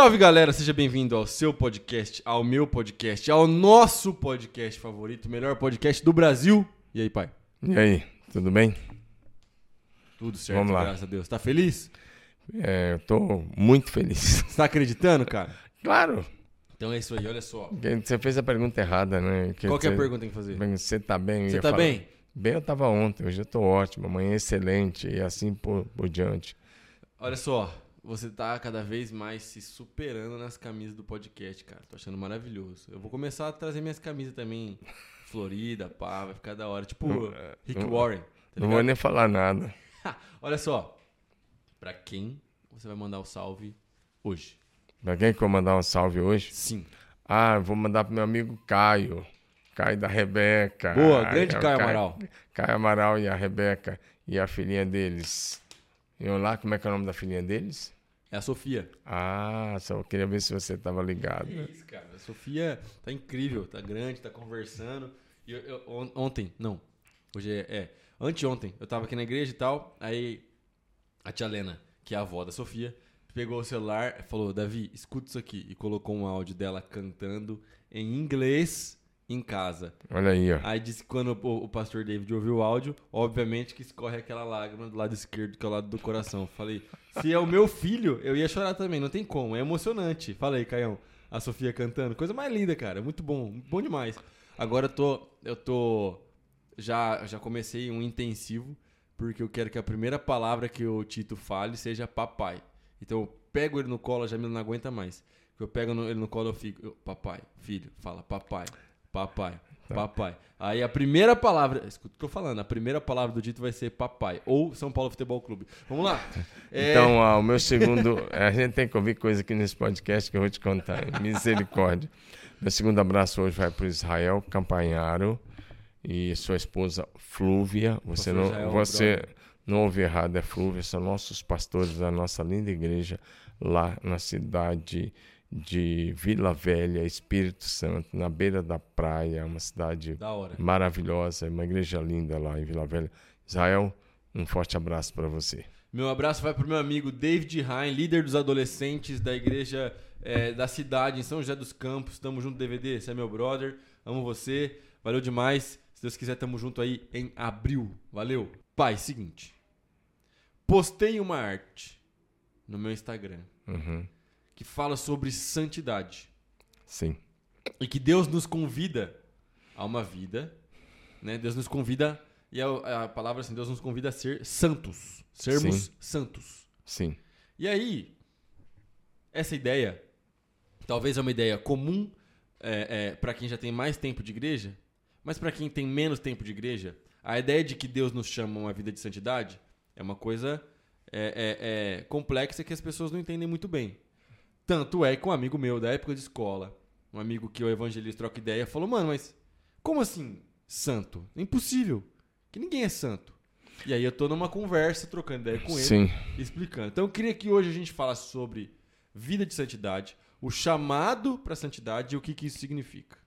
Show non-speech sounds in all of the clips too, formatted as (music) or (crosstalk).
Salve galera, seja bem-vindo ao seu podcast, ao meu podcast, ao nosso podcast favorito, melhor podcast do Brasil. E aí, pai? E aí, tudo bem? Tudo certo, Vamos lá. graças a Deus. Tá feliz? É, eu tô muito feliz. Você tá acreditando, cara? Claro, Então é isso aí, olha só. que você fez a pergunta errada, né? Qual que é a você- pergunta que tem que fazer? Você tá bem? Eu Você ia tá falar- bem? Bem, eu tava ontem, hoje eu tô ótimo, amanhã é excelente e assim por, por diante. Olha só, você tá cada vez mais se superando nas camisas do podcast, cara. Tô achando maravilhoso. Eu vou começar a trazer minhas camisas também, Florida, pá, vai ficar da hora. Tipo Não, Rick não- Warren. Tá Não ligado? vou nem falar nada. (laughs) Olha só, pra quem você vai mandar o salve hoje? Pra quem que eu vou mandar um salve hoje? Sim. Ah, eu vou mandar pro meu amigo Caio. Caio da Rebeca. Boa, grande é o Caio Amaral. Caio Amaral e a Rebeca e a filhinha deles. E eu lá, como é que é o nome da filhinha deles? É a Sofia. Ah, só queria ver se você tava ligado. Que isso, cara. A Sofia tá incrível, tá grande, tá conversando. E eu- eu- on- ontem, não. Hoje é, é. Anteontem, eu tava aqui na igreja e tal. Aí a tia Lena, que é a avó da Sofia, pegou o celular e falou: Davi, escuta isso aqui. E colocou um áudio dela cantando em inglês em casa. Olha aí, ó. Aí disse que quando o, o pastor David ouviu o áudio, obviamente que escorre aquela lágrima do lado esquerdo, que é o lado do coração. Falei, se é o meu filho, eu ia chorar também, não tem como, é emocionante. Falei, Caião, a Sofia cantando, coisa mais linda, cara, muito bom, bom demais. Agora eu tô, eu tô, já, já comecei um intensivo, porque eu quero que a primeira palavra que o Tito fale seja papai. Então eu pego ele no colo, a Jamila não aguenta mais. Eu pego no- ele no colo, eu fico, eu, papai, filho, fala papai, papai, papai. Aí a primeira palavra, escuta o que eu tô falando, a primeira palavra do Tito vai ser papai, ou São Paulo Futebol Clube. Vamos lá. É, (laughs) Então, ah, o meu segundo. A gente tem que ouvir coisa aqui nesse podcast que eu vou te contar. hein? Misericórdia. Meu segundo abraço hoje vai para Israel Campanharo e sua esposa Flúvia. Você não, Israel, você brother. não ouve errado, é Flúvia. São nossos pastores da nossa linda igreja lá na cidade de Vila Velha, Espírito Santo, na beira da praia. Uma cidade maravilhosa, uma igreja linda lá em Vila Velha. Israel, um forte abraço para você. Meu abraço vai pro meu amigo David Rain, líder dos adolescentes da igreja é, da cidade em São José dos Campos. Tamo junto, DVD. Você é meu brother. Amo você. Valeu demais. Se Deus quiser, tamo junto aí em abril. Valeu. Pai, seguinte. Postei uma arte no meu Instagram Uhum. Que fala sobre santidade. Sim. E que Deus nos convida a uma vida, né? Deus nos convida, e a, a palavra assim, Deus nos convida a ser santos. Sermos Sim. santos. Sim. E aí, essa ideia, talvez é uma ideia comum é, para quem já tem mais tempo de igreja, mas para quem tem menos tempo de igreja, a ideia de que Deus nos chama a uma vida de santidade é uma coisa é, é, é, complexa que as pessoas não entendem muito bem. Tanto é que um amigo meu da época de escola, um amigo que o evangelista troca ideia, falou: Mano, mas como assim santo? É impossível, que ninguém é santo. E aí eu tô numa conversa, trocando ideia com ele Sim. explicando. Então eu queria que hoje a gente falasse sobre vida de santidade, o chamado para santidade e o que, que isso significa.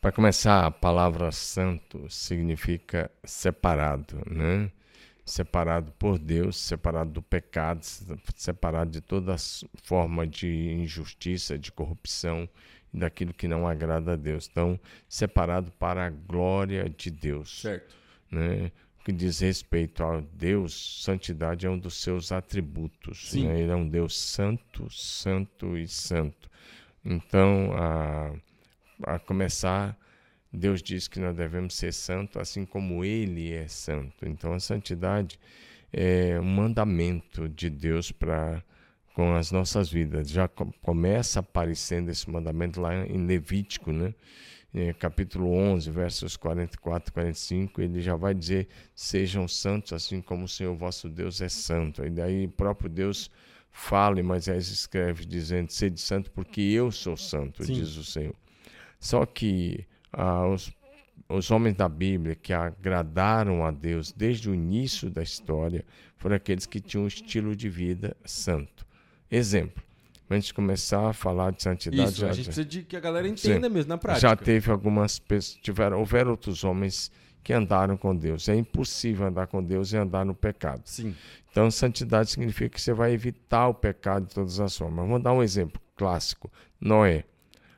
Para começar, a palavra santo significa separado, né? Separado por Deus, separado do pecado, separado de toda forma de injustiça, de corrupção e daquilo que não agrada a Deus. Então, separado para a glória de Deus. Certo. né? O que diz respeito a Deus, santidade é um dos seus atributos. Sim. né? Ele é um Deus santo, santo e santo. Então, a, a começar, Deus diz que nós devemos ser santos assim como Ele é santo. Então, a santidade é um mandamento de Deus para com as nossas vidas. Já co- começa aparecendo esse mandamento lá em Levítico, né? eh, capítulo 11, versos 44 e 45, ele já vai dizer: Sejam santos, assim como o Senhor vosso Deus é santo. E daí o próprio Deus fala, e Moisés escreve dizendo: Sede santo, porque eu sou santo, Sim. diz o Senhor. Só que ah, os, os homens da Bíblia que agradaram a Deus desde o início da história foram aqueles que tinham um estilo de vida santo. Exemplo. Antes de começar a falar de santidade, Isso, a já- gente precisa de que a galera entenda mesmo na prática. já teve algumas pessoas, tiveram, houveram outros homens que andaram com Deus. É impossível andar com Deus e andar no pecado. Sim. Então, santidade significa que você vai evitar o pecado de todas as formas. Vamos dar um exemplo clássico, Noé.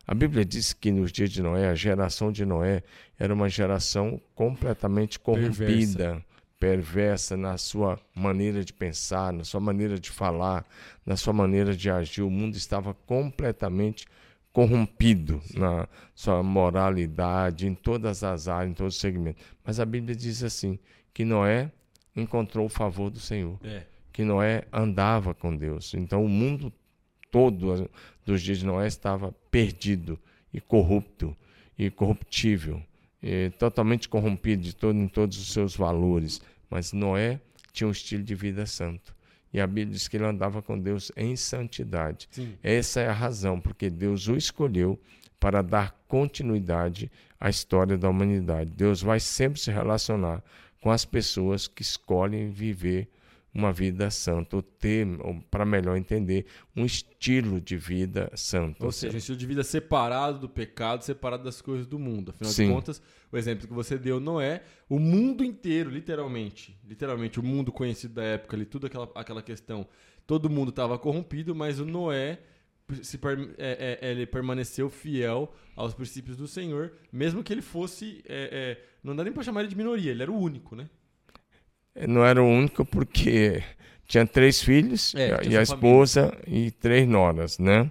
A Bíblia diz que nos dias de Noé, a geração de Noé era uma geração completamente corrompida, perversa. perversa, na sua maneira de pensar, na sua maneira de falar, na sua maneira de agir. O mundo estava completamente corrompido na sua moralidade, em todas as áreas, em todos os segmentos. Mas a Bíblia diz assim: que Noé encontrou o favor do Senhor. É. Que Noé andava com Deus. Então o mundo todo dos dias de Noé estava perdido e corrupto e corruptível, e totalmente corrompido de todo, em todos os seus valores. Mas Noé tinha um estilo de vida santo. E a Bíblia diz que ele andava com Deus em santidade. Sim. Essa é a razão, porque Deus o escolheu para dar continuidade à história da humanidade. Deus vai sempre se relacionar com as pessoas que escolhem viver uma vida santa, ou ter, para melhor entender, um estilo de vida santo. Ou seja, um estilo de vida separado do pecado, separado das coisas do mundo. Afinal Sim. de contas, o exemplo que você deu não é o mundo inteiro, literalmente. Literalmente, o mundo conhecido da época ali, tudo aquela, aquela questão. Todo mundo estava corrompido, mas o Noé se, é, é, ele permaneceu fiel aos princípios do Senhor, mesmo que ele fosse. É, é não dá nem para chamar ele de minoria, ele era o único, né? Não era o único porque tinha três filhos é, e a esposa família. e três noras, né?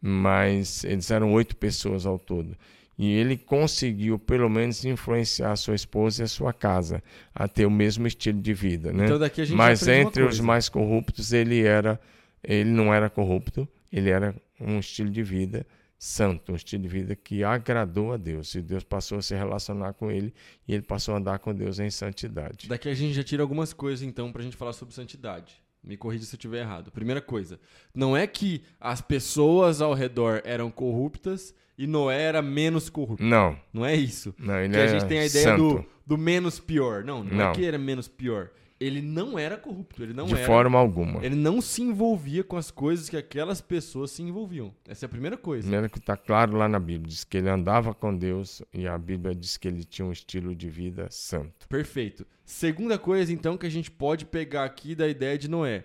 Mas eles eram oito pessoas ao todo. E ele conseguiu, pelo menos, influenciar a sua esposa e a sua casa a ter o mesmo estilo de vida, né? Então daqui a gente Mas entre os mais corruptos, ele era, ele não era corrupto, ele era um estilo de vida santo, um estilo de vida que agradou a Deus. E Deus passou a se relacionar com ele e ele passou a andar com Deus em santidade. Daqui a gente já tira algumas coisas, então, para a gente falar sobre santidade. Me corrija se eu estiver errado. Primeira coisa, não é que as pessoas ao redor eram corruptas e Noé era menos corrupto. Não. Não é isso. Não, ele que é a gente tem a ideia santo. do, do menos pior. Não, não, é não, é que era menos pior ele não era corrupto, ele não de era, forma alguma. Ele não se envolvia com as coisas que aquelas pessoas se envolviam. Essa é a primeira coisa. Primeiro que está claro lá na Bíblia, diz que ele andava com Deus e a Bíblia diz que ele tinha um estilo de vida santo. Perfeito. Segunda coisa então que a gente pode pegar aqui da ideia de Noé.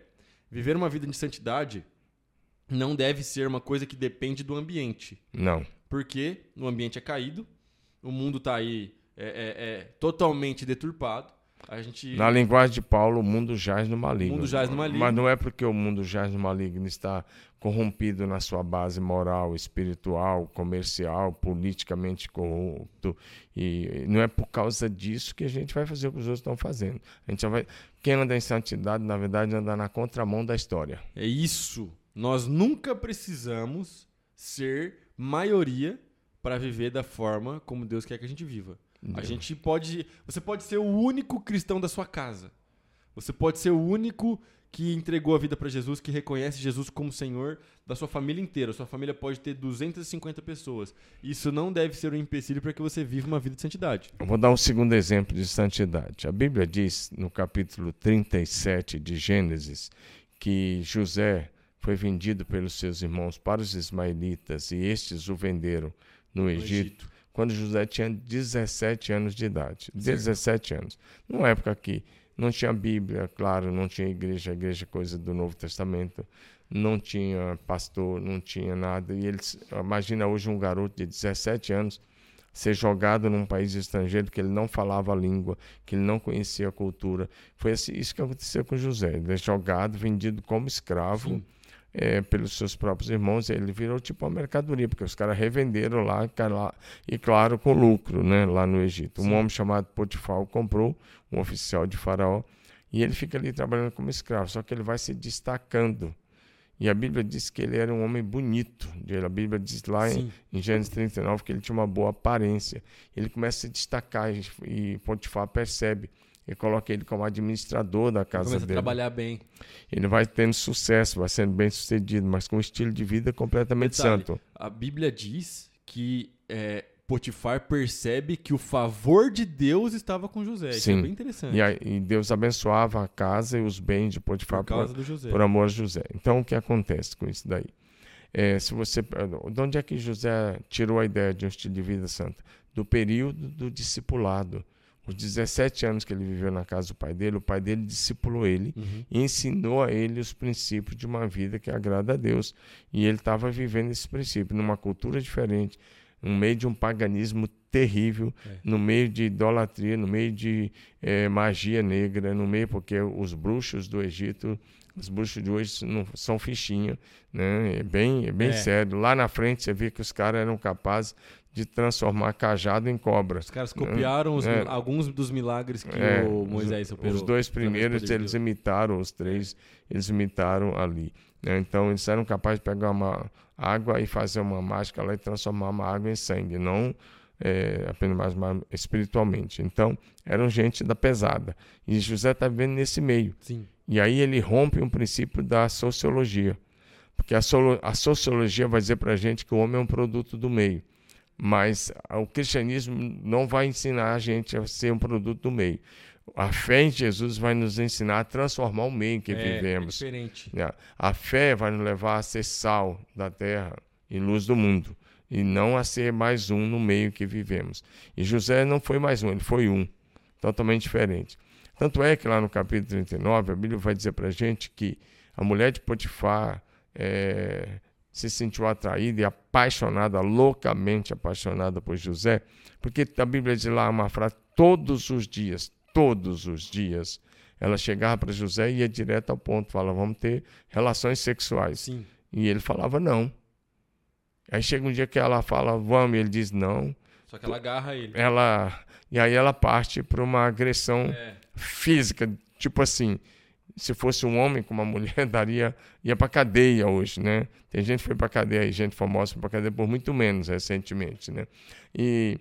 Viver uma vida de santidade não deve ser uma coisa que depende do ambiente. Não. Porque o ambiente é caído, o mundo está aí é, é, é totalmente deturpado Gente... Na linguagem de Paulo, o mundo jaz no maligno. O mundo jaz no maligno. Mas não é porque o mundo jaz no maligno está corrompido na sua base moral, espiritual, comercial, politicamente corrupto. E não é por causa disso que a gente vai fazer o que os outros estão fazendo. A gente vai... Quem anda em santidade, na verdade, anda na contramão da história. É isso. Nós nunca precisamos ser maioria para viver da forma como Deus quer que a gente viva. A gente pode. Você pode ser o único cristão da sua casa. Você pode ser o único que entregou a vida para Jesus, que reconhece Jesus como Senhor da sua família inteira. Sua família pode ter 250 pessoas. Isso não deve ser um empecilho para que você viva uma vida de santidade. Eu vou dar um segundo exemplo de santidade. A Bíblia diz no capítulo 37 de Gênesis que José foi vendido pelos seus irmãos para os ismaelitas e estes o venderam no, no Egito. Egito quando José tinha 17 anos de idade. 17 anos. Numa época que não tinha Bíblia, claro, não tinha igreja, igreja é coisa do Novo Testamento, não tinha pastor, não tinha nada. E eles, imagina hoje um garoto de 17 anos ser jogado num país estrangeiro que ele não falava a língua, que ele não conhecia a cultura. Foi assim, isso que aconteceu com José. Ele é jogado, vendido como escravo. Sim é, pelos seus próprios irmãos, ele virou tipo uma mercadoria, porque os caras revenderam lá, e claro, com lucro, né, lá no Egito. Sim. Um homem chamado Potifar comprou um oficial de Faraó e ele fica ali trabalhando como escravo, só que ele vai se destacando. E a Bíblia diz que ele era um homem bonito. A Bíblia diz lá em, em, Gênesis 39 que ele tinha uma boa aparência. Ele começa a se destacar e, e Potifar percebe e coloca ele como administrador da casa Começa dele. a trabalhar bem. Ele vai tendo sucesso, vai sendo bem sucedido, mas com um estilo de vida completamente Detalhe, santo. A Bíblia diz que é, Potifar percebe que o favor de Deus estava com José. Sim. Isso é bem interessante. E, aí, e, Deus abençoava a casa e os bens de Potifar por, por, por amor a José. Então, o que acontece com isso daí? É, se você, de onde é que José tirou a ideia de um estilo de vida santo? Do período do discipulado Os 17 anos que ele viveu na casa do pai dele, o pai dele discipulou ele Uhum. e ensinou a ele os princípios de uma vida que agrada a Deus. E ele estava vivendo esse princípio numa cultura diferente, no meio de um paganismo terrível, É. no meio de idolatria, no meio de eh, magia negra, no meio porque os bruxos do Egito, os bruxos de hoje não são fichinha, né? É bem, é bem É. sério. Lá na frente você vê que os caras eram capazes de transformar cajado em cobra. Os caras copiaram os- É. alguns dos milagres que É, o Moisés operou. Os dois primeiros, eles imitaram, os três, eles imitaram ali. né? Então, eles eram capazes de pegar uma água e fazer uma mágica lá e transformar uma água em sangue, não é, apenas mais, mais espiritualmente. Então, eram gente da pesada. E José está vivendo nesse meio. Sim. E aí ele rompe um princípio da sociologia. Porque a, a sociologia vai dizer para a gente que o homem é um produto do meio. Mas o cristianismo não vai ensinar a gente a ser um produto do meio. A fé em Jesus vai nos ensinar a transformar o meio em que é, é vivemos. diferente. né? A fé vai nos levar a ser sal da terra e luz do mundo. E não a ser mais um no meio que vivemos. E José não foi mais um, ele foi um. Totalmente diferente. Tanto é que lá no capítulo 39, a Bíblia vai dizer para a gente que a mulher de Potifar eh, se sentiu atraída e apaixonada, loucamente apaixonada por José, porque a Bíblia diz lá uma frase: todos os dias, todos os dias, ela chegava para José e ia direto ao ponto, fala: vamos ter relações sexuais. Sim. E ele falava não. Aí chega um dia que ela fala, vamos, e ele diz não. Só que ela agarra ele. Ela e aí ela parte para uma agressão É. física, tipo assim, se fosse um homem com uma mulher (laughs) daria ia para cadeia hoje, né? Tem gente que foi para cadeia, gente famosa foi para cadeia por muito menos recentemente, né? E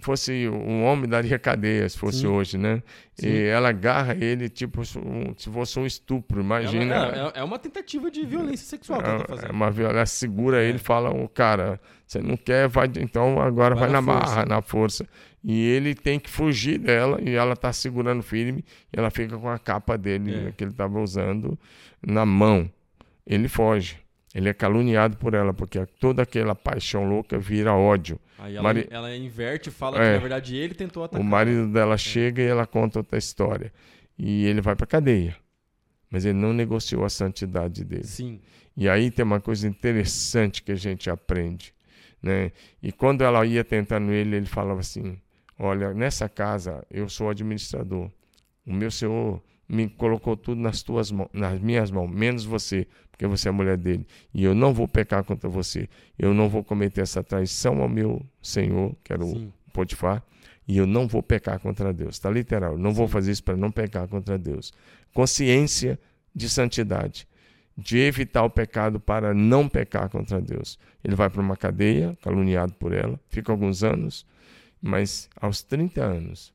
fosse um homem daria cadeia se fosse Sim. hoje, né? Sim. E ela agarra ele tipo um- se fosse um estupro, imagina. Ela- é, é uma tentativa de violência sexual que ela tá É fazendo. uma viol- ela segura É. ele e fala, "Ô, cara, você não quer, vai, então agora Vai vai, na na, força." marra, na força. E ele tem que fugir dela e ela tá segurando firme e ela fica com a capa dele É. que ele estava usando na mão. Ele foge. Ele é caluniado por ela, porque toda aquela paixão louca vira ódio. Aí ela, Mari- ela inverte e fala É. que, na verdade, ele tentou atacar. O marido dela chega e ela conta outra história. E ele vai para cadeia. Mas ele não negociou a santidade dele. Sim. E aí tem uma coisa interessante que a gente aprende, né? E quando ela ia tentando ele, ele falava assim: "Olha, nessa casa eu sou administrador. O meu senhor me colocou tudo nas tuas mãos, nas minhas mãos, menos você, porque você é a mulher dele. E eu não vou pecar contra você. Eu não vou cometer essa traição ao meu senhor, que era o Sim. Potifar, e eu não vou pecar contra Deus. Está literal. Não vou fazer isso para não pecar contra Deus. Consciência de santidade, de evitar o pecado para não pecar contra Deus. Ele vai para uma cadeia, caluniado por ela, fica alguns anos, mas aos 30 anos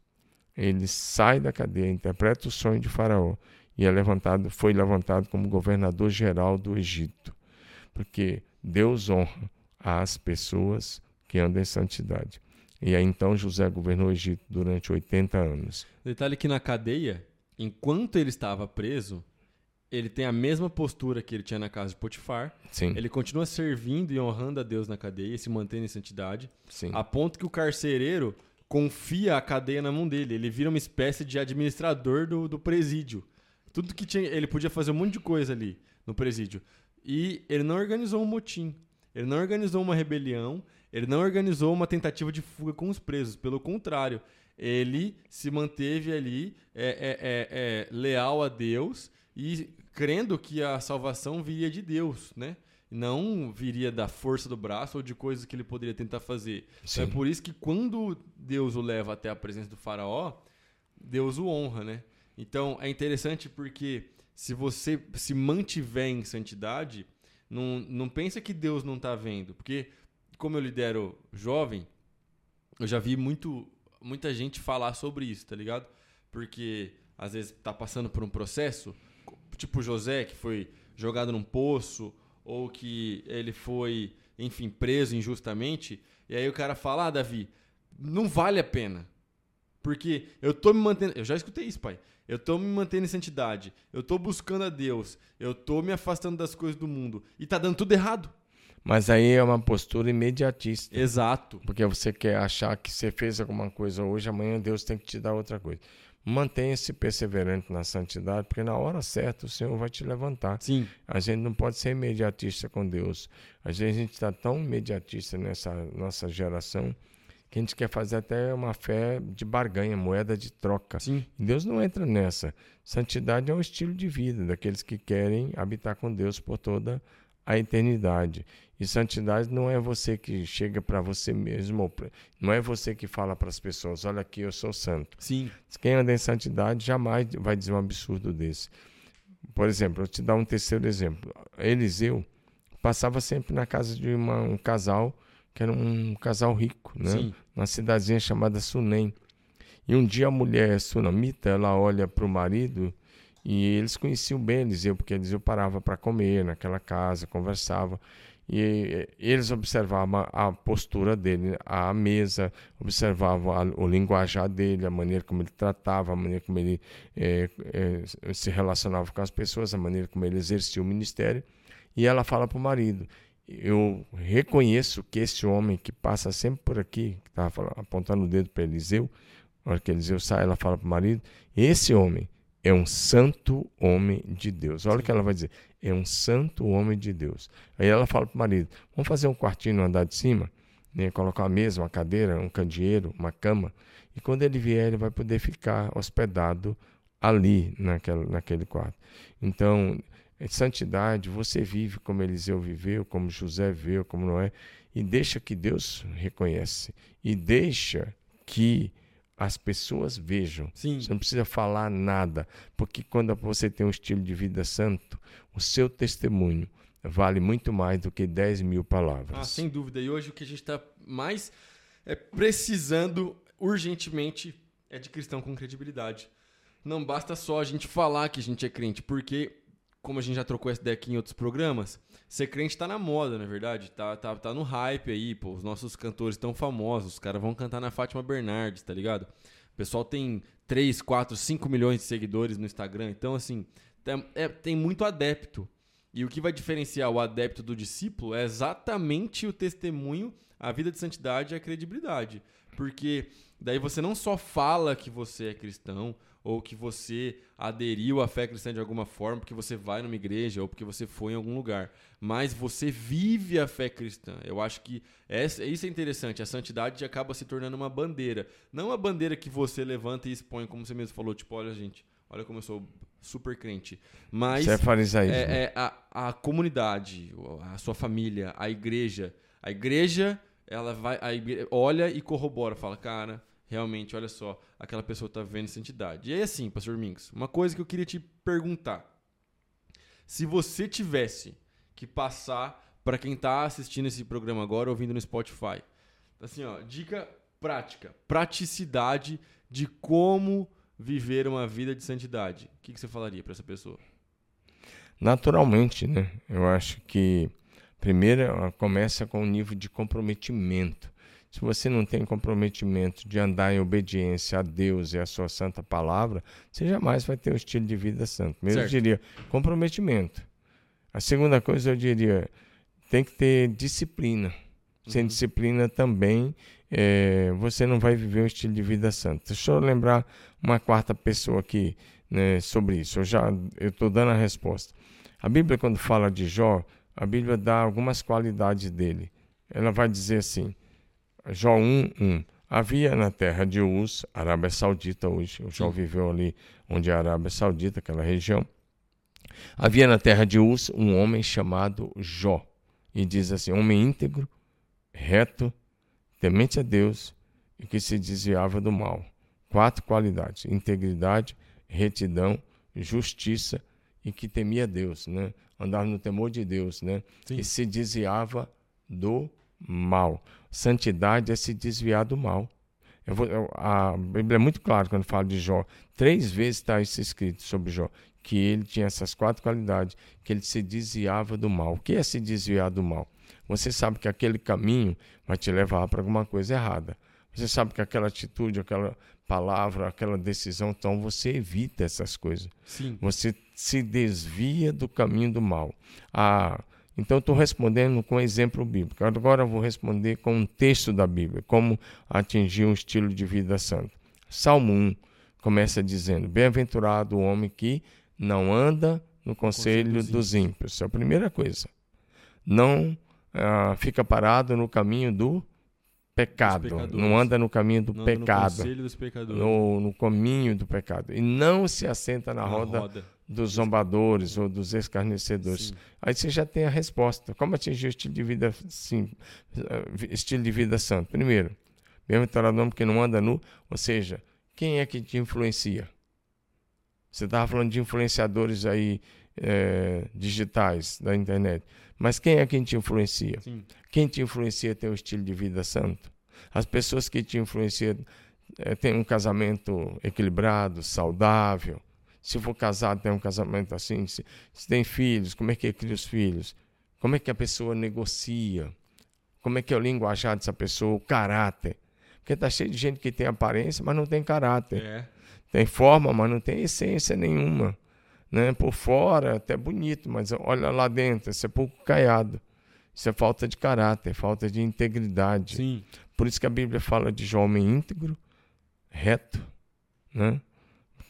ele sai da cadeia, interpreta o sonho de Faraó e é levantado, foi levantado como governador geral do Egito, porque Deus honra as pessoas que andam em santidade. E aí então José governou o Egito durante 80 anos. Detalhe que na cadeia, enquanto ele estava preso, ele tem a mesma postura que ele tinha na casa de Potifar. Sim, Ele continua servindo e honrando a Deus na cadeia e se mantendo em santidade. sim. A ponto que o carcereiro confia a cadeia na mão dele. Ele vira uma espécie de administrador do, do presídio. Tudo que tinha. Ele podia fazer um monte de coisa ali no presídio. E ele não organizou um motim. Ele não organizou uma rebelião. Ele não organizou uma tentativa de fuga com os presos. Pelo contrário, ele se manteve ali é, é, é, é, leal a Deus e crendo que a salvação viria de Deus, né? Não viria da força do braço ou de coisas que ele poderia tentar fazer. É por isso que quando Deus o leva até a presença do faraó, Deus o honra, né? Então é interessante porque se você se mantiver em santidade, não, não pensa que Deus não está vendo. Porque, como eu lidero jovem, eu já vi muito, muita gente falar sobre isso, tá ligado? Porque às vezes tá passando por um processo, tipo José, que foi jogado num poço, ou que ele foi, enfim, preso injustamente, e aí o cara fala: Ah, Davi, não vale a pena. Porque eu tô me mantendo. Eu já escutei isso, pai. Eu tô me mantendo em santidade. Eu tô buscando a Deus. Eu tô me afastando das coisas do mundo. E tá dando tudo errado. Mas aí é uma postura imediatista. Exato. Porque você quer achar que você fez alguma coisa hoje, amanhã Deus tem que te dar outra coisa. Mantenha-se perseverante na santidade, porque na hora certa o Senhor vai te levantar. Sim. A gente não pode ser imediatista com Deus. Às vezes a gente está tão imediatista nessa nossa geração que a gente quer fazer até uma fé de barganha, moeda de troca. Sim. Deus não entra nessa. Santidade é um estilo de vida daqueles que querem habitar com Deus por toda a eternidade. E santidade não é você que chega para você mesmo, não é você que fala para as pessoas: olha aqui, eu sou santo. Sim. Quem anda em santidade jamais vai dizer um absurdo desse. Por exemplo, eu te dar um terceiro exemplo. Eliseu passava sempre na casa de uma, um casal que era um casal rico, né? Sim. Uma cidadezinha chamada Sunem. E um dia a mulher sunamita, ela olha para o marido e eles conheciam bem Eliseu, porque Eliseu parava para comer naquela casa, conversava. E eles observavam a postura dele, a mesa, observavam o linguajar dele, a maneira como ele tratava, a maneira como ele é, é, se relacionava com as pessoas, a maneira como ele exercia o ministério. E ela fala para o marido: Eu reconheço que esse homem que passa sempre por aqui, que estava apontando o dedo para Eliseu, na hora que Eliseu sai, ela fala para o marido: Esse homem é um santo homem de Deus. Olha o que ela vai dizer. É um santo homem de Deus. Aí ela fala para o marido: vamos fazer um quartinho no andar de cima, né? colocar uma mesa, uma cadeira, um candeeiro, uma cama. E quando ele vier, ele vai poder ficar hospedado ali, naquela, naquele quarto. Então, santidade, você vive como Eliseu viveu, como José viveu, como Noé, e deixa que Deus reconhece. E deixa que as pessoas vejam. Sim. Você não precisa falar nada, porque quando você tem um estilo de vida santo, o seu testemunho vale muito mais do que 10 mil palavras. Ah, sem dúvida. E hoje o que a gente está mais é, precisando urgentemente é de cristão com credibilidade. Não basta só a gente falar que a gente é crente, porque, como a gente já trocou essa ideia aqui em outros programas, ser crente tá na moda, na é verdade. Tá, tá, tá no hype aí, pô. Os nossos cantores tão famosos, os caras vão cantar na Fátima Bernardes, tá ligado? O pessoal tem 3, 4, 5 milhões de seguidores no Instagram. Então, assim, tem, é, tem muito adepto. E o que vai diferenciar o adepto do discípulo é exatamente o testemunho, a vida de santidade e a credibilidade. Porque daí você não só fala que você é cristão, ou que você aderiu à fé cristã de alguma forma, porque você vai numa igreja ou porque você foi em algum lugar, mas você vive a fé cristã. Eu acho que essa, isso é interessante. A santidade acaba se tornando uma bandeira, não uma bandeira que você levanta e expõe, como você mesmo falou, tipo, olha gente, olha como eu sou super crente. Mas Isso é farisaísmo. é, é a, a comunidade, a sua família, a igreja, a igreja ela vai, a igreja, olha e corrobora, fala, cara, realmente, olha só, aquela pessoa está vivendo santidade. E aí, assim, pastor Minks, uma coisa que eu queria te perguntar. Se você tivesse que passar para quem está assistindo esse programa agora, ouvindo no Spotify, assim, ó, dica prática, praticidade de como viver uma vida de santidade. O que, que você falaria para essa pessoa? Naturalmente, né? Eu acho que primeiro começa com o nível de comprometimento. Se você não tem comprometimento de andar em obediência a Deus e a sua santa palavra, você jamais vai ter um estilo de vida santo. Mesmo eu diria comprometimento. A segunda coisa eu diria tem que ter disciplina. Sem uhum. disciplina também é, você não vai viver um estilo de vida santo. Deixa eu lembrar uma quarta pessoa aqui né, sobre isso. Eu já estou dando a resposta. A Bíblia quando fala de Jó, a Bíblia dá algumas qualidades dele. Ela vai dizer assim: Jó 1, 1. Havia na terra de Uz, Arábia Saudita hoje, o Jó viveu ali onde é a Arábia Saudita, aquela região. Havia na terra de Uz um homem chamado Jó. E diz assim: homem íntegro, reto, temente a Deus e que se desviava do mal. Quatro qualidades: integridade, retidão, justiça e que temia Deus, né? Andava no temor de Deus, né? Sim. E se desviava do mal. Santidade é se desviar do mal. Eu vou, eu, a Bíblia é muito clara quando fala de Jó. Três vezes está isso escrito sobre Jó. Que ele tinha essas quatro qualidades. Que ele se desviava do mal. O que é se desviar do mal? Você sabe que aquele caminho vai te levar para alguma coisa errada. Você sabe que aquela atitude, aquela palavra, aquela decisão, então você evita essas coisas. Sim. Você se desvia do caminho do mal. A Então, estou respondendo com exemplo bíblico. Agora, eu vou responder com um texto da Bíblia, como atingir um estilo de vida santo. Salmo 1 começa dizendo: Bem-aventurado o homem que não anda no conselho, conselho dos ímpios. Essa é a primeira coisa. Não ah, fica parado no caminho do pecado. Não anda no caminho do não pecado. No, no, no, caminho do pecado. E não se assenta na, na roda, roda, dos zombadores ou dos escarnecedores. Sim. Aí você já tem a resposta. Como atingir o estilo de vida, sim, estilo de vida santo? Primeiro, bem-aventurado que não anda nu, ou seja, quem é que te influencia? Você estava falando de influenciadores aí é, digitais da internet. Mas quem é quem te influencia? Sim. Quem te influencia tem um estilo de vida santo. As pessoas que te influenciam é, têm um casamento equilibrado, saudável. Se for casado, tem um casamento assim. Se, se tem filhos, como é que cria os filhos? Como é que a pessoa negocia? Como é que é o linguajar dessa pessoa? O caráter. Porque está cheio de gente que tem aparência, mas não tem caráter. É. Tem forma, mas não tem essência nenhuma. Né? Por fora, até bonito, mas olha lá dentro, isso é pouco caiado. Isso é falta de caráter, falta de integridade. Sim. Por isso que a Bíblia fala de homem íntegro, reto, né?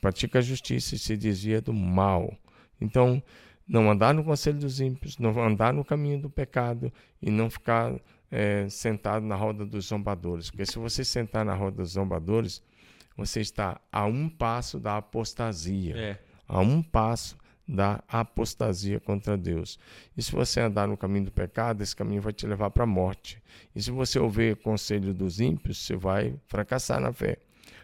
Pratica a justiça e se desvia do mal. Então, não andar no conselho dos ímpios, não andar no caminho do pecado e não ficar é, sentado na roda dos zombadores. Porque se você sentar na roda dos zombadores, você está a um passo da apostasia. É a um passo da apostasia contra Deus. E se você andar no caminho do pecado, esse caminho vai te levar para a morte. E se você ouvir o conselho dos ímpios, você vai fracassar na fé.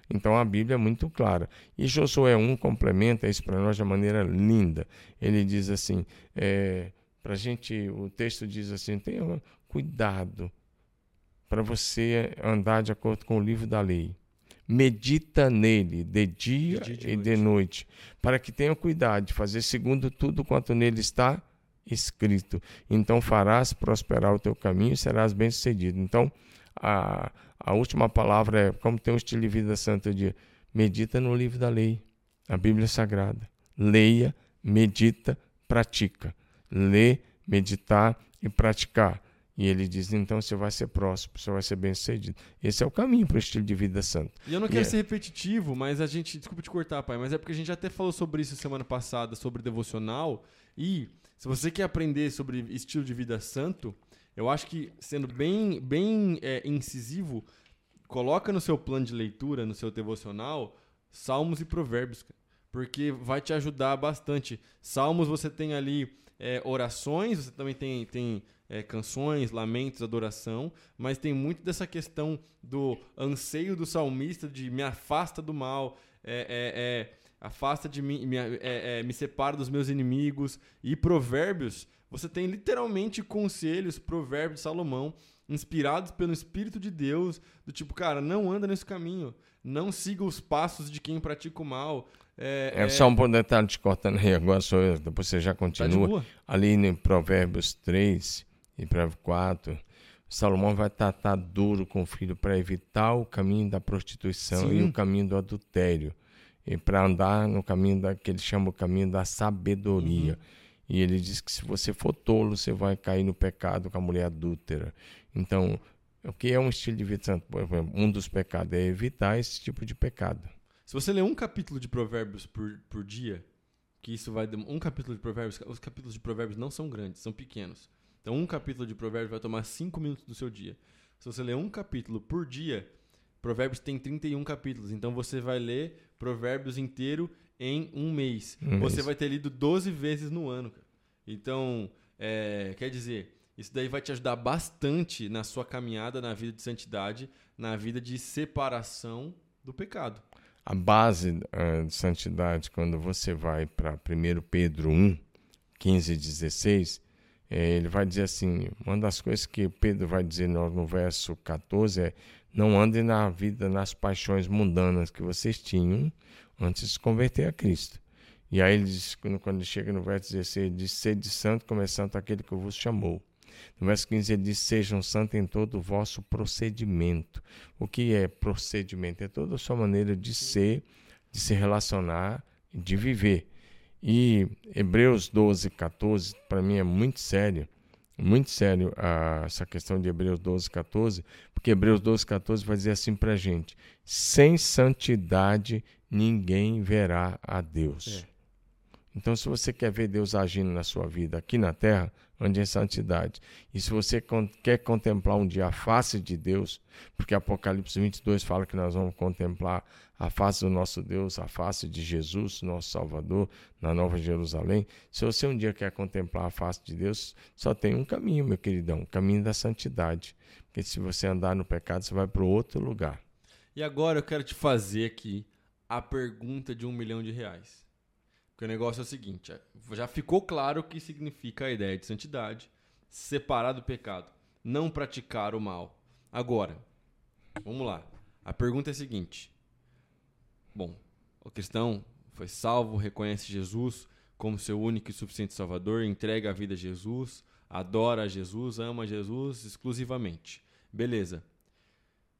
Então a Bíblia é muito clara. E Josué 1 complementa isso para nós de uma maneira linda. Ele diz assim: é, para gente, o texto diz assim: tenha cuidado para você andar de acordo com o livro da lei medita nele de dia, de dia e de noite, para que tenha cuidado de fazer segundo tudo quanto nele está escrito. Então farás prosperar o teu caminho e serás bem-sucedido. Então, a, a última palavra é, como tem um estilo de vida santo, dia, medita no livro da lei, a Bíblia Sagrada. Leia, medita, pratica. Lê, meditar e praticar. E ele diz: então você vai ser próximo, você vai ser bem sucedido. Esse é o caminho para o estilo de vida santo. E eu não quero é... ser repetitivo, mas a gente. Desculpa te cortar, pai, mas é porque a gente já até falou sobre isso semana passada, sobre devocional. E se você quer aprender sobre estilo de vida santo, eu acho que, sendo bem, bem é, incisivo, coloca no seu plano de leitura, no seu devocional, Salmos e Provérbios. Porque vai te ajudar bastante. Salmos você tem ali é, orações, você também tem, tem é, canções, lamentos, adoração, mas tem muito dessa questão do anseio do salmista de me afasta do mal, é, é, é afasta de mim, me, é, me separa dos meus inimigos. E provérbios, você tem literalmente conselhos, provérbios de Salomão, inspirados pelo Espírito de Deus, do tipo, cara, não anda nesse caminho, não siga os passos de quem pratica o mal. É, é, é... só um detalhe te cortando aí agora, sou eu, depois você já continua. Tá Ali em Provérbios 3 e Provérbios 4, Salomão vai tratar duro com o filho para evitar o caminho da prostituição Sim. e o caminho do adultério. E para andar no caminho da, que ele chama o caminho da sabedoria. Uhum. E ele diz que se você for tolo, você vai cair no pecado com a mulher adúltera. Então, o que é um estilo de vida santo? Um dos pecados é evitar esse tipo de pecado. Se você ler um capítulo de Provérbios por, por dia, que isso vai. Um capítulo de Provérbios. Os capítulos de Provérbios não são grandes, são pequenos. Então, um capítulo de Provérbios vai tomar 5 minutos do seu dia. Se você ler um capítulo por dia, Provérbios tem 31 capítulos. Então, você vai ler Provérbios inteiro em um mês. Um você mês. vai ter lido 12 vezes no ano. Então, é, quer dizer, isso daí vai te ajudar bastante na sua caminhada na vida de santidade, na vida de separação do pecado a base uh, de santidade, quando você vai para 1 Pedro 1, 15 e 16, é, ele vai dizer assim: uma das coisas que Pedro vai dizer no, no verso 14 é: não andem na vida nas paixões mundanas que vocês tinham antes de se converter a Cristo. E aí ele diz, quando, quando chega no verso 16, ele diz: sede santo, como é santo aquele que vos chamou. No verso 15 ele diz: Sejam santos em todo o vosso procedimento. O que é procedimento? É toda a sua maneira de ser, de se relacionar, de viver. E Hebreus 12, 14, para mim é muito sério. muito sério a, essa questão de Hebreus 12, 14, porque Hebreus 12, 14 vai dizer assim para gente: sem santidade ninguém verá a Deus. É. Então, se você quer ver Deus agindo na sua vida aqui na terra, ande em santidade. E se você quer contemplar um dia a face de Deus, porque Apocalipse 22 fala que nós vamos contemplar a face do nosso Deus, a face de Jesus, nosso Salvador, na Nova Jerusalém. Se você um dia quer contemplar a face de Deus, só tem um caminho, meu queridão, o caminho da santidade. Porque se você andar no pecado, você vai para outro lugar. E agora eu quero te fazer aqui a pergunta de um milhão de reais. Porque o negócio é o seguinte: é, já ficou claro o que significa a ideia de santidade, separar do pecado, não praticar o mal. Agora, vamos lá. A pergunta é a seguinte: Bom, o cristão foi salvo, reconhece Jesus como seu único e suficiente Salvador, entrega a vida a Jesus, adora a Jesus, ama Jesus exclusivamente. Beleza.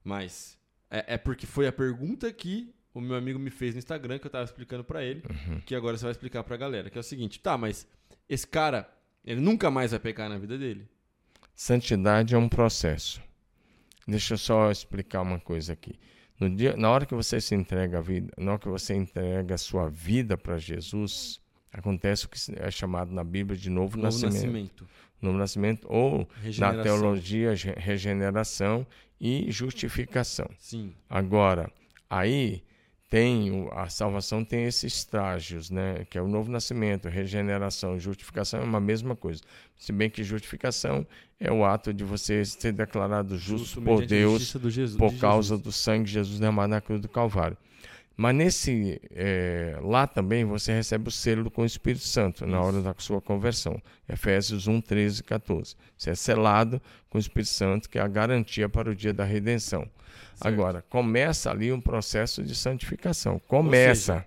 Mas é, é porque foi a pergunta que o meu amigo me fez no Instagram, que eu tava explicando para ele, uhum. que agora você vai explicar pra galera, que é o seguinte, tá, mas esse cara, ele nunca mais vai pecar na vida dele? Santidade é um processo. Deixa eu só explicar uma coisa aqui. No dia, na hora que você se entrega a vida, na hora que você entrega a sua vida para Jesus, acontece o que é chamado na Bíblia de novo, novo nascimento. nascimento. Novo nascimento ou na teologia regeneração e justificação. Sim. Agora, aí tem a salvação tem esses estágios, né? Que é o novo nascimento, regeneração, justificação é uma mesma coisa. Se bem que justificação é o ato de você ser declarado justo, justo por Deus Jesus, por causa Jesus. do sangue de Jesus derramado na cruz do Calvário. Mas nesse é, lá também você recebe o selo com o Espírito Santo na hora da sua conversão. Efésios 1, 13 e 14. Você é selado com o Espírito Santo, que é a garantia para o dia da redenção. Certo. Agora, começa ali um processo de santificação. Começa. Seja,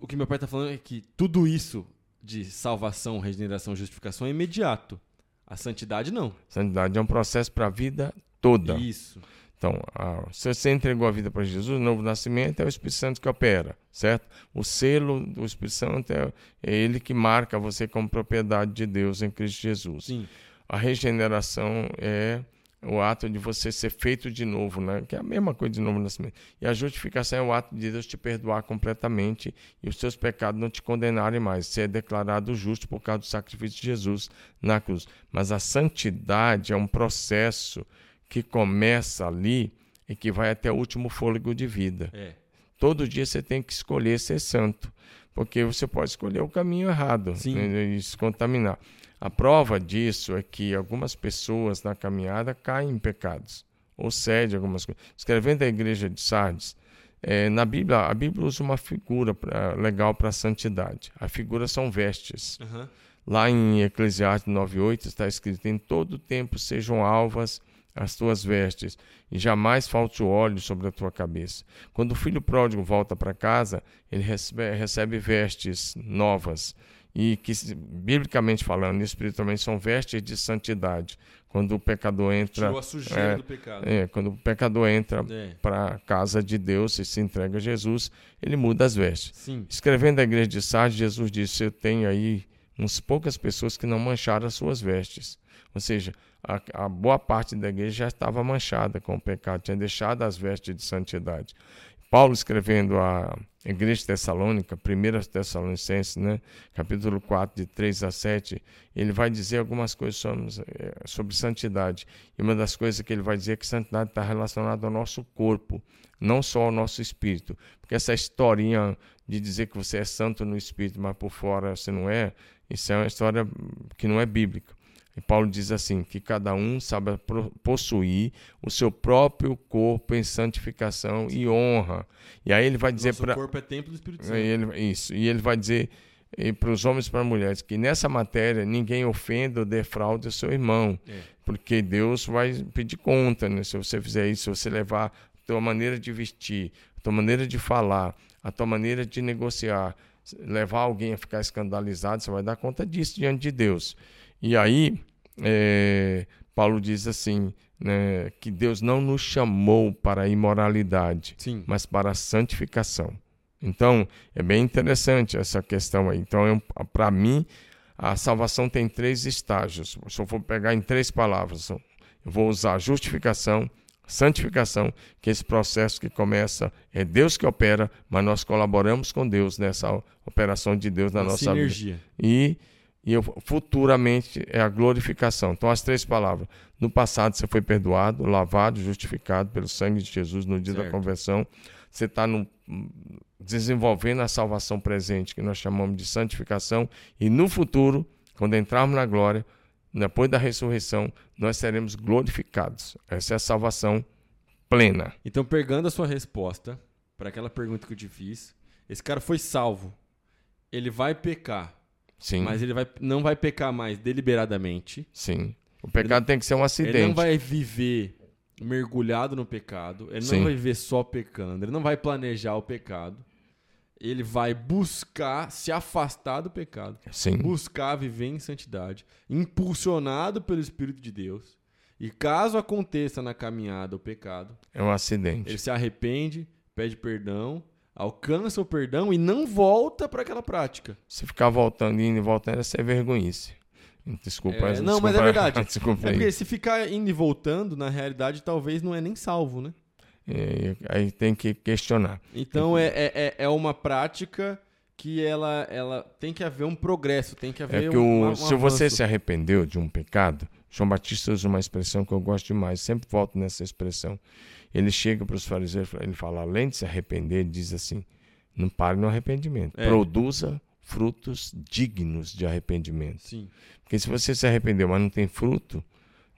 o que meu pai está falando é que tudo isso de salvação, regeneração, justificação é imediato. A santidade não. Santidade é um processo para a vida toda. Isso. Então, a, se você entregou a vida para Jesus, o novo nascimento é o Espírito Santo que opera, certo? O selo do Espírito Santo é, é ele que marca você como propriedade de Deus em Cristo Jesus. Sim. A regeneração é o ato de você ser feito de novo, né? que é a mesma coisa de novo nascimento. E a justificação é o ato de Deus te perdoar completamente e os seus pecados não te condenarem mais. Você é declarado justo por causa do sacrifício de Jesus na cruz. Mas a santidade é um processo que começa ali e que vai até o último fôlego de vida. É. Todo dia você tem que escolher ser santo, porque você pode escolher o caminho errado né, e se contaminar. A prova disso é que algumas pessoas na caminhada caem em pecados ou cedem algumas coisas. Escrevendo a igreja de Sardes, é, na Bíblia, a Bíblia usa uma figura pra, legal para a santidade. A figura são vestes. Uhum. Lá em Eclesiastes 9,8 está escrito: Em todo tempo sejam alvas as tuas vestes, e jamais falte o óleo sobre a tua cabeça. Quando o filho pródigo volta para casa, ele recebe, recebe, vestes novas, e que, biblicamente falando, espiritualmente, são vestes de santidade. Quando o pecador entra. Tirou a sujeira é, do pecado. É, quando o pecador entra é. para a casa de Deus e se entrega a Jesus, ele muda as vestes. Sim. Escrevendo a igreja de Sardes, Jesus disse: Eu tenho aí uns poucas pessoas que não mancharam as suas vestes. Ou seja, a, a, boa parte da igreja já estava manchada com o pecado, tinha deixado as vestes de santidade. Paulo escrevendo a igreja tessalônica, 1 Tessalonicenses, né, capítulo 4, de 3 a 7, ele vai dizer algumas coisas sobre, eh, sobre santidade. E uma das coisas que ele vai dizer é que santidade está relacionada ao nosso corpo, não só ao nosso espírito. Porque essa historinha de dizer que você é santo no espírito, mas por fora você não é, isso é uma história que não é bíblica. E Paulo diz assim: que cada um sabe possuir o seu próprio corpo em santificação e honra. E aí ele vai dizer para. O corpo é templo do Espírito Santo. Ele, isso. E ele vai dizer para os homens e para as mulheres que nessa matéria ninguém ofenda ou defraude o seu irmão. É. Porque Deus vai pedir conta né? se você fizer isso, se você levar a tua maneira de vestir, a tua maneira de falar, a tua maneira de negociar, levar alguém a ficar escandalizado, você vai dar conta disso diante de Deus. E aí, é, Paulo diz assim, né, que Deus não nos chamou para a imoralidade, Sim. mas para a santificação. Então, é bem interessante essa questão aí. Então, é para mim, a salvação tem três estágios. Se eu for pegar em três palavras, eu vou usar justificação, santificação, que esse processo que começa, é Deus que opera, mas nós colaboramos com Deus nessa operação de Deus na Uma nossa sinergia. vida. E, e eu- futuramente é a glorificação. Então, as três palavras. No passado você foi perdoado, lavado, justificado pelo sangue de Jesus no dia da Certo. conversão. Você está desenvolvendo a salvação presente, que nós chamamos de santificação. E no futuro, quando entrarmos na glória, depois da ressurreição, nós seremos glorificados. Essa é a salvação plena. Então, pegando a sua resposta para aquela pergunta que eu te fiz, esse cara foi salvo. Ele vai pecar, Sim, mas ele vai, não vai pecar mais deliberadamente. sim. O pecado tem que ser um acidente. Ele não vai viver mergulhado no pecado. Ele Sim. não vai viver só pecando. Ele não vai planejar o pecado. Ele vai buscar se afastar do pecado. Sim, Buscar viver em santidade. Impulsionado pelo Espírito de Deus. E caso aconteça na caminhada o pecado, é um acidente. ele se arrepende, pede perdão, alcança o perdão e não volta para aquela prática. Se ficar voltando, indo e voltando, isso é vergonhice. Desculpa. É, não, desculpa, mas é verdade. (laughs) Desculpa É porque se ficar indo e voltando, na realidade, talvez não é nem salvo, né? É, aí tem que questionar. Então é, é, é- é uma prática que ela, ela tem que haver um progresso, tem que haver É que um, o, uma- um se você se arrependeu de um pecado, João Batista usa uma expressão que eu gosto demais, sempre volto nessa expressão. Ele chega para os fariseus, ele fala, além de se arrepender, ele diz assim: não pare no arrependimento, É. produza frutos dignos de arrependimento. Sim. Porque se você se arrependeu, mas não tem fruto,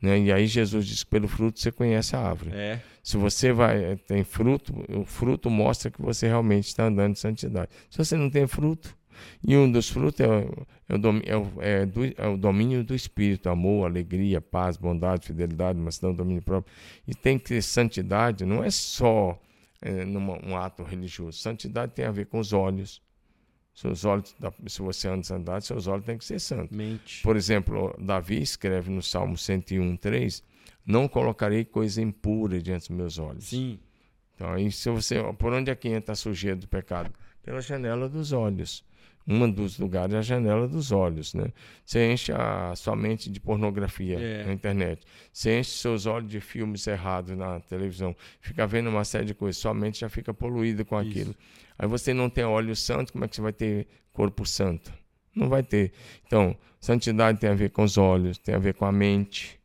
né? e aí Jesus diz que pelo fruto você conhece a árvore. É. Se você vai tem fruto, o fruto mostra que você realmente está andando em santidade. Se você não tem fruto, e um dos frutos é, o- é o, é o- é do- é o domínio do espírito, amor, alegria, paz, bondade, fidelidade, mansidão, domínio próprio. E tem que ter santidade, não é só é, numa- um ato religioso. Santidade tem a ver com os olhos. Seus olhos, se você anda em santidade, seus olhos têm que ser santos. Mente. Por exemplo, Davi escreve no Salmo 101, 3, não colocarei coisa impura diante dos meus olhos. Sim. Então, aí, se você, por onde é que entra a sujeira do pecado? Pela janela dos olhos. Um dos lugares é a janela dos olhos, né? Você enche a sua mente de pornografia É. na internet. Você enche seus olhos de filmes errados na televisão. Fica vendo uma série de coisas. Sua mente já fica poluída com Isso. aquilo. Aí você não tem óleo santo, como é que você vai ter corpo santo? Não vai ter. Então, santidade tem a ver com os olhos, tem a ver com a mente,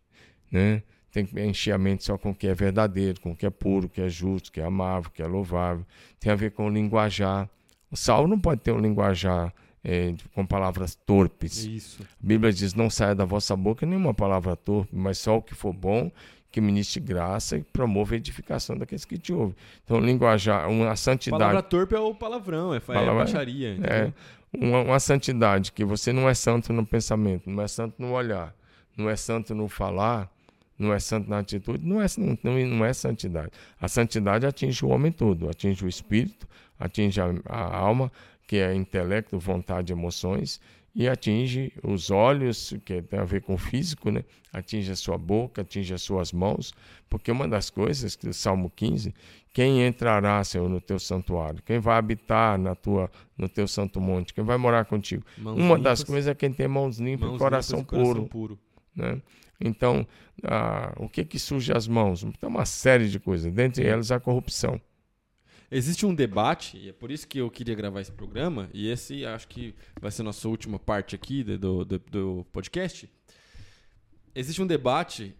né? Tem que encher a mente só com o que é verdadeiro, com o que é puro, o que é justo, o que é amável, o que é louvável. Tem a ver com o linguajar. O salvo não pode ter um linguajar de- com palavras torpes. Isso. A Bíblia diz: não saia da vossa boca nenhuma palavra torpe, mas só o que for bom, que ministre graça e promova a edificação daqueles que te ouvem. Então, linguajar, uma santidade. Palavra torpe é o palavrão, é, é Palavra- baixaria. É, uma, uma santidade que você não é santo no pensamento, não é santo no olhar, não é santo no falar, não é santo na atitude, não é, não, não é santidade. A santidade atinge o homem todo, atinge o espírito, atinge a, a alma, que é intelecto, vontade, emoções, e atinge os olhos, que tem a ver com o físico, né? atinge a sua boca, atinge as suas mãos, porque uma das coisas que o Salmo 15, quem entrará, Senhor, no teu santuário? Quem vai habitar na tua, no teu santo monte? Quem vai morar contigo? Mãos uma das limpas, coisas é quem tem mãos limpas mãos e coração limpas e puro. puro. Né? Então, ah, o que que surge as mãos? Tem uma série de coisas, dentre elas a corrupção. Existe um debate, e é por isso que eu queria gravar esse programa, e esse acho que vai ser a nossa última parte aqui do, do, do podcast. Existe um debate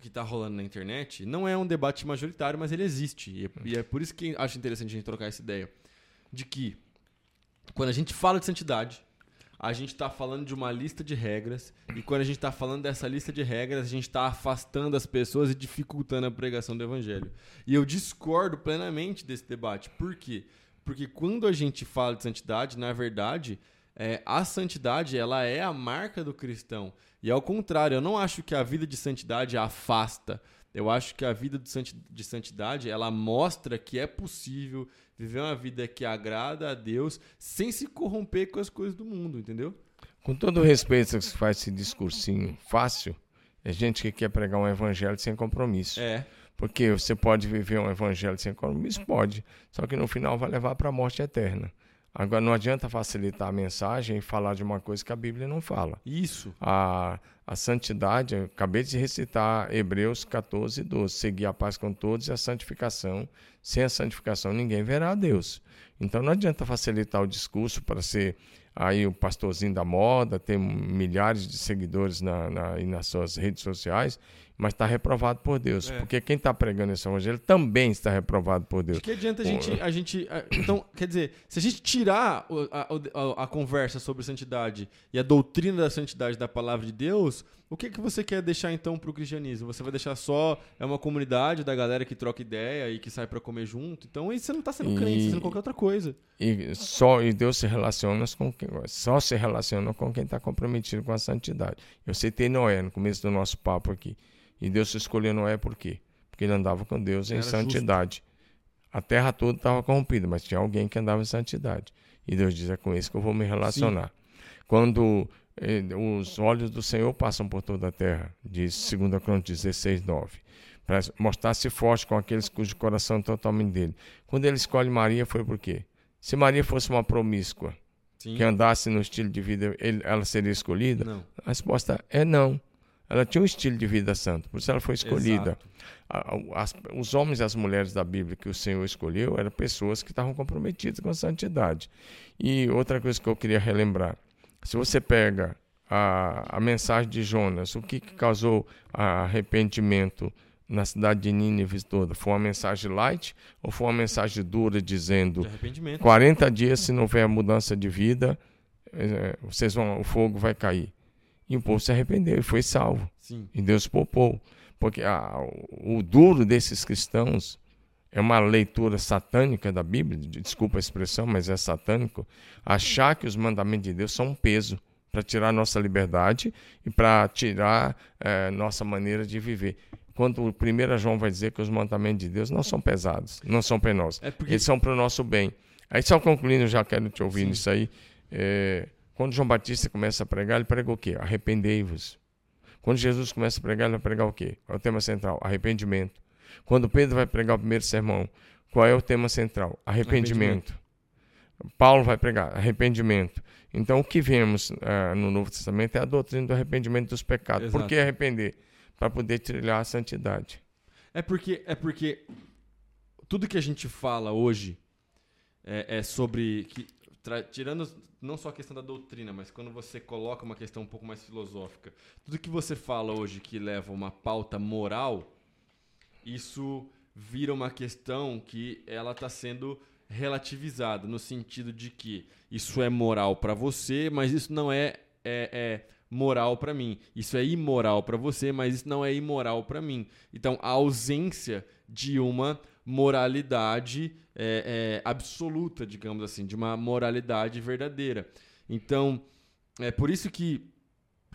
que está rolando na internet, não é um debate majoritário, mas ele existe. E é, e é por isso que acho interessante a gente trocar essa ideia. De que, quando a gente fala de santidade, a gente está falando de uma lista de regras, e quando a gente está falando dessa lista de regras, a gente está afastando as pessoas e dificultando a pregação do evangelho. E eu discordo plenamente desse debate. Por quê? Porque quando a gente fala de santidade, na verdade, é, a santidade ela é a marca do cristão. E ao contrário, eu não acho que a vida de santidade afasta. Eu acho que a vida de santi- de santidade ela mostra que é possível viver uma vida que agrada a Deus sem se corromper com as coisas do mundo, entendeu? Com todo o respeito que se faz esse discursinho fácil, é gente que quer pregar um evangelho sem compromisso. É. Porque você pode viver um evangelho sem compromisso? Pode. Só que no final vai levar para a morte eterna. Agora, não adianta facilitar a mensagem e falar de uma coisa que a Bíblia não fala. Isso. A, a santidade, acabei de recitar Hebreus 14, 12. Seguir a paz com todos e a santificação. Sem a santificação, ninguém verá a Deus. Então, não adianta facilitar o discurso para ser aí o pastorzinho da moda, ter milhares de seguidores na, na, nas suas redes sociais mas está reprovado por Deus. É. Porque quem está pregando esse evangelho também está reprovado por Deus. De que adianta a gente, a gente. Então, quer dizer, se a gente tirar a, a, a, conversa sobre santidade e a doutrina da santidade da palavra de Deus, o que, que você quer deixar então para o cristianismo? Você vai deixar só é uma comunidade da galera que troca ideia e que sai para comer junto? Então, aí você não está sendo crente, você está sendo qualquer outra coisa. E, só, e Deus se relaciona com quem, só se relaciona com quem está comprometido com a santidade. Eu citei Noé no começo do nosso papo aqui. E Deus escolheu Noé por quê? Porque ele andava com Deus em Era santidade. Justo. A terra toda estava corrompida, mas tinha alguém que andava em santidade. E Deus diz: é com esse que eu vou me relacionar. Sim. Quando eh, os olhos do Senhor passam por toda a terra, diz 2 Crônicas 16, 9, para mostrar-se forte com aqueles cujo coração é totalmente dele. Quando ele escolhe Maria, foi por quê? Se Maria fosse uma promíscua, Sim. que andasse no estilo de vida, ele, ela seria escolhida? Não. A resposta é não. Ela tinha um estilo de vida santo, por isso ela foi escolhida. As, os homens e as mulheres da Bíblia que o Senhor escolheu eram pessoas que estavam comprometidas com a santidade. E outra coisa que eu queria relembrar: se você pega a, a mensagem de Jonas, o que, que causou arrependimento na cidade de Nínive toda? Foi uma mensagem light ou foi uma mensagem dura dizendo 40 dias, se não houver mudança de vida, eh, vocês vão, o fogo vai cair? E o povo se arrependeu e foi salvo. Sim. E Deus poupou. Porque a, o duro desses cristãos é uma leitura satânica da Bíblia, desculpa a expressão, mas é satânico, achar que os mandamentos de Deus são um peso para tirar nossa liberdade e para tirar é, nossa maneira de viver. Quando o 1 João vai dizer que os mandamentos de Deus não são pesados, não são penosos, é porque... eles são para o nosso bem. Aí, só concluindo, já quero te ouvir Sim. nisso aí. É, quando João Batista começa a pregar, ele prega o quê? Arrependei-vos. Quando Jesus começa a pregar, ele vai pregar o quê? Qual é o tema central? Arrependimento. Quando Pedro vai pregar o primeiro sermão, qual é o tema central? Arrependimento. arrependimento. Paulo vai pregar arrependimento. Então, o que vemos uh, no Novo Testamento é a doutrina do arrependimento dos pecados. Exato. Por que arrepender? Para poder trilhar a santidade. É porque, é porque tudo que a gente fala hoje é, é sobre. Que, tirando não só a questão da doutrina, mas quando você coloca uma questão um pouco mais filosófica, tudo que você fala hoje que leva uma pauta moral, isso vira uma questão que ela está sendo relativizada no sentido de que isso é moral para você, mas isso não é, é, é moral para mim. Isso é imoral para você, mas isso não é imoral para mim. Então, a ausência de uma moralidade é, é, absoluta, digamos assim, de uma moralidade verdadeira. Então, é por isso que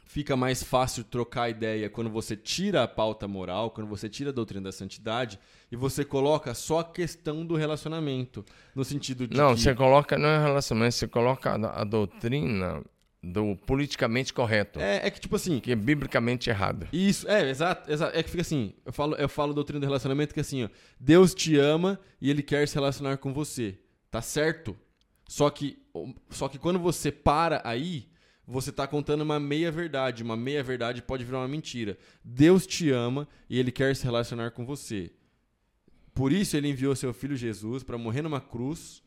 fica mais fácil trocar ideia quando você tira a pauta moral, quando você tira a doutrina da santidade e você coloca só a questão do relacionamento, no sentido de Não, que... você coloca não é relacionamento, você coloca a, a doutrina do politicamente correto. É, é que tipo assim. Que é biblicamente errado. Isso, é, exato, exato. É que fica assim, eu falo, eu falo doutrina do relacionamento que é assim, ó, Deus te ama e ele quer se relacionar com você. Tá certo? Só que, só que quando você para aí, você está contando uma meia verdade. Uma meia verdade pode virar uma mentira. Deus te ama e ele quer se relacionar com você. Por isso ele enviou seu filho Jesus para morrer numa cruz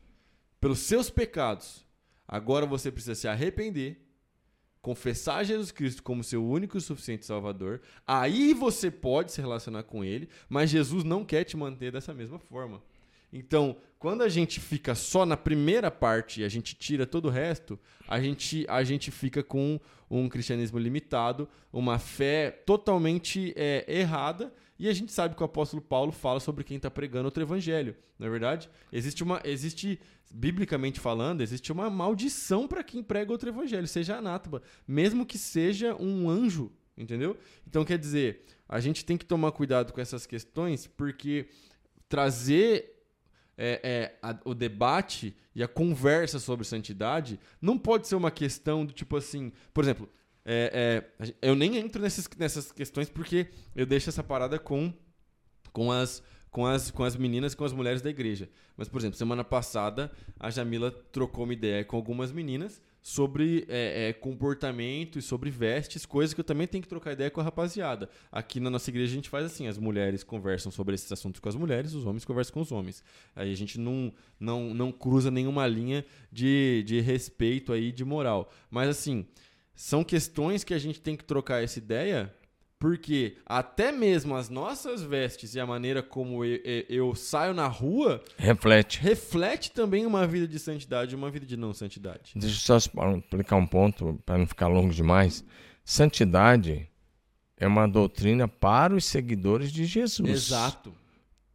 pelos seus pecados. Agora você precisa se arrepender confessar Jesus Cristo como seu único e suficiente Salvador, aí você pode se relacionar com Ele, mas Jesus não quer te manter dessa mesma forma. Então, quando a gente fica só na primeira parte e a gente tira todo o resto, a gente, a gente fica com um cristianismo limitado, uma fé totalmente é, errada, e a gente sabe que o apóstolo Paulo fala sobre quem está pregando outro evangelho, não é verdade? Existe uma, existe biblicamente falando, existe uma maldição para quem prega outro evangelho, seja anátema, mesmo que seja um anjo, entendeu? Então quer dizer, a gente tem que tomar cuidado com essas questões, porque trazer é, é, a, o debate e a conversa sobre santidade não pode ser uma questão do tipo assim, por exemplo, é, é eu nem entro nessas, nessas questões porque eu deixo essa parada com, com as com as, com as meninas e com as mulheres da igreja. Mas, por exemplo, semana passada a Jamila trocou uma ideia com algumas meninas sobre é, é, comportamento e sobre vestes, coisas que eu também tenho que trocar ideia com a rapaziada. Aqui na nossa igreja a gente faz assim: as mulheres conversam sobre esses assuntos com as mulheres, os homens conversam com os homens. Aí a gente não, não, não cruza nenhuma linha de, de respeito aí, de moral. Mas assim, são questões que a gente tem que trocar essa ideia porque até mesmo as nossas vestes e a maneira como eu, eu, eu, saio na rua reflete reflete também uma vida de santidade e uma vida de não santidade. Deixa eu só explicar um ponto para não ficar longo demais. Santidade é uma doutrina para os seguidores de Jesus. Exato.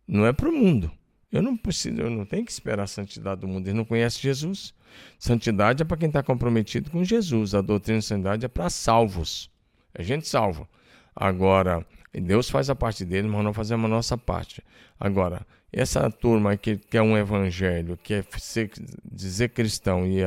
Não é para o mundo. Eu não preciso, eu não tenho que esperar a santidade do mundo. Ele não conhece Jesus. Santidade é para quem está comprometido com Jesus. A doutrina de santidade é para salvos. É gente salva. Agora, Deus faz a parte dele, mas nós fazemos a nossa parte. Agora, essa turma que quer um evangelho, quer ser, dizer cristão e,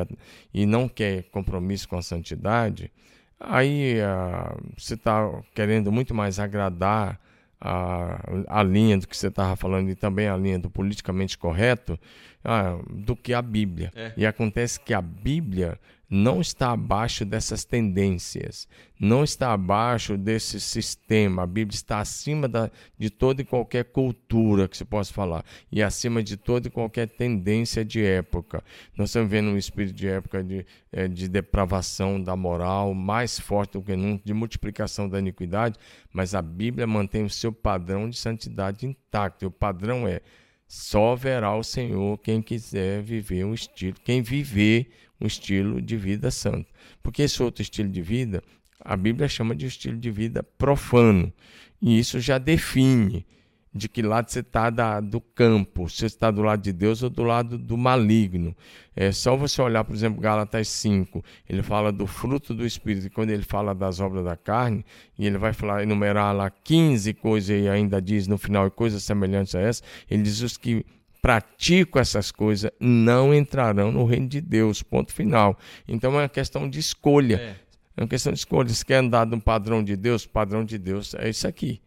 e não quer compromisso com a santidade, aí ah, você está querendo muito mais agradar a, a linha do que você estava falando e também a linha do politicamente correto ah, do que a Bíblia. É. E acontece que a Bíblia não está abaixo dessas tendências, não está abaixo desse sistema. A Bíblia está acima da, de toda e qualquer cultura que se possa falar e acima de toda e qualquer tendência de época. Nós estamos vendo um espírito de época de, é, de depravação da moral mais forte do que nunca, de multiplicação da iniquidade, mas a Bíblia mantém o seu padrão de santidade intacto. E o padrão é só verá o Senhor quem quiser viver um estilo, quem viver um estilo de vida santo. Porque esse outro estilo de vida, a Bíblia chama de estilo de vida profano. E isso já define de que lado você está do campo, se você está do lado de Deus ou do lado do maligno. É só você olhar, por exemplo, Gálatas 5, ele fala do fruto do Espírito, e quando ele fala das obras da carne, e ele vai falar, enumerar lá 15 coisas e ainda diz no final coisas semelhantes a essa, ele diz os que praticam essas coisas não entrarão no reino de Deus. Ponto final. Então é uma questão de escolha. É, é uma questão de escolha. Se quer andar no padrão de Deus, o padrão de Deus é isso aqui.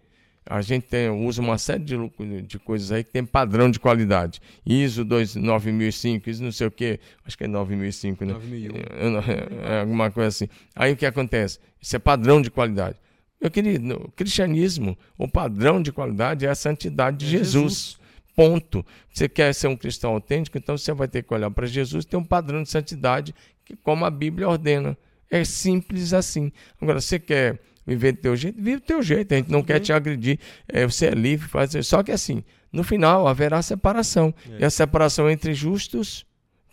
A gente tem, usa uma série de, de coisas aí que tem padrão de qualidade. ISO 9005, ISO não sei o quê. Acho que é 9005, né? 9001. É, é, alguma coisa assim. Aí o que acontece? Isso é padrão de qualidade. Meu querido, o cristianismo, o padrão de qualidade é a santidade de é Jesus. Jesus. Ponto. Você quer ser um cristão autêntico, então você vai ter que olhar para Jesus e ter um padrão de santidade, que, como a Bíblia ordena. É simples assim. Agora, você quer viver do teu jeito, vive do teu jeito. A gente não quer te agredir. É, você é livre, faz. Só que assim, no final haverá separação. É. E a separação entre justos,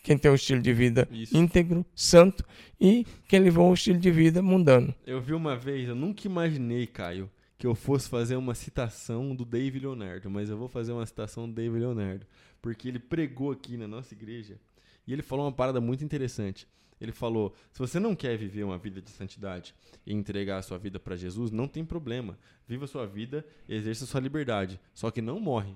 quem tem um estilo de vida Isso. íntegro, santo, e quem levou um estilo de vida mundano. Eu vi uma vez, eu nunca imaginei, Caio, que eu fosse fazer uma citação do Dave Leonardo, mas eu vou fazer uma citação do Dave Leonardo, porque ele pregou aqui na nossa igreja e ele falou uma parada muito interessante. Ele falou: se você não quer viver uma vida de santidade e entregar a sua vida para Jesus, não tem problema. Viva a sua vida, exerça a sua liberdade. Só que não morre.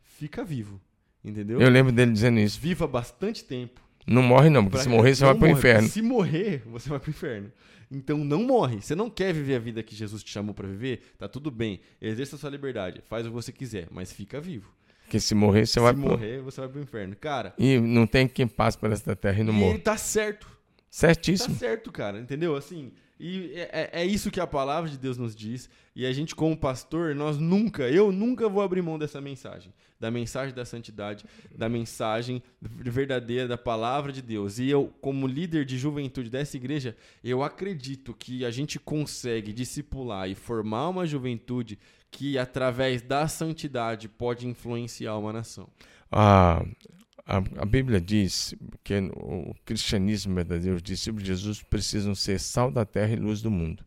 Fica vivo. Entendeu? Eu lembro dele dizendo isso. Viva bastante tempo. Não morre, não, porque pra... se morrer, você vai para o inferno. Se morrer, você vai para o inferno. Então não morre. Você não quer viver a vida que Jesus te chamou para viver? Tá tudo bem. Exerça a sua liberdade. Faz o que você quiser, mas fica vivo. Porque se morrer, você se vai Se morrer, você vai pro inferno. Cara. E não tem quem passe por essa terra e não morre. tá certo. Certíssimo. Tá certo, cara. Entendeu? Assim. E é, é, é, isso que a palavra de Deus nos diz. E a gente, como pastor, nós nunca, eu nunca vou abrir mão dessa mensagem. Da mensagem da santidade, da mensagem verdadeira da palavra de Deus. E eu, como líder de juventude dessa igreja, eu acredito que a gente consegue discipular e formar uma juventude que, através da santidade, pode influenciar uma nação. Ah, a, a, Bíblia diz que o cristianismo verdadeiro, os discípulos de Jesus precisam ser sal da terra e luz do mundo.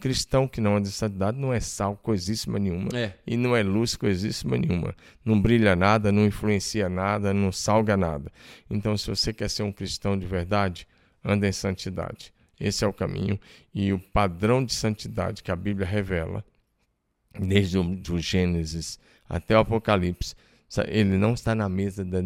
Cristão que não é de santidade não é sal coisíssima nenhuma é. e não é luz coisíssima nenhuma. Não brilha nada, não influencia nada, não salga nada. Então, se você quer ser um cristão de verdade, anda em santidade. Esse é o caminho e o padrão de santidade que a Bíblia revela, desde o Gênesis até o Apocalipse, ele não está na mesa da,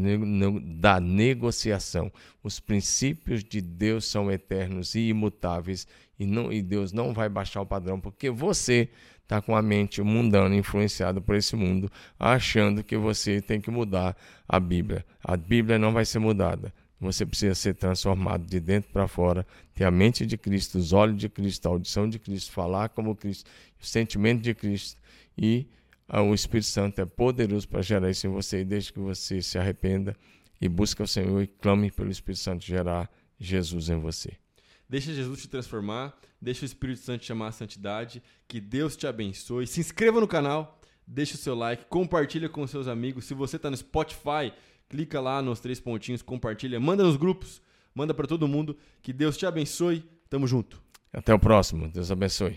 da, negociação. Os princípios de Deus são eternos e imutáveis e, não, e Deus não vai baixar o padrão porque você está com a mente mundana influenciada por esse mundo, achando que você tem que mudar a Bíblia. A Bíblia não vai ser mudada. Você precisa ser transformado de dentro para fora, ter a mente de Cristo, os olhos de Cristo, a audição de Cristo, falar como Cristo, o sentimento de Cristo e o Espírito Santo é poderoso para gerar isso em você, desde que você se arrependa e busque o Senhor e clame pelo Espírito Santo gerar Jesus em você. Deixa Jesus te transformar, deixa o Espírito Santo te chamar a santidade, que Deus te abençoe. Se inscreva no canal, deixa o seu like, compartilha com seus amigos. Se você está no Spotify, clica lá nos três pontinhos, compartilha, manda nos grupos, manda para todo mundo. Que Deus te abençoe. Tamo junto. Até o próximo. Deus abençoe.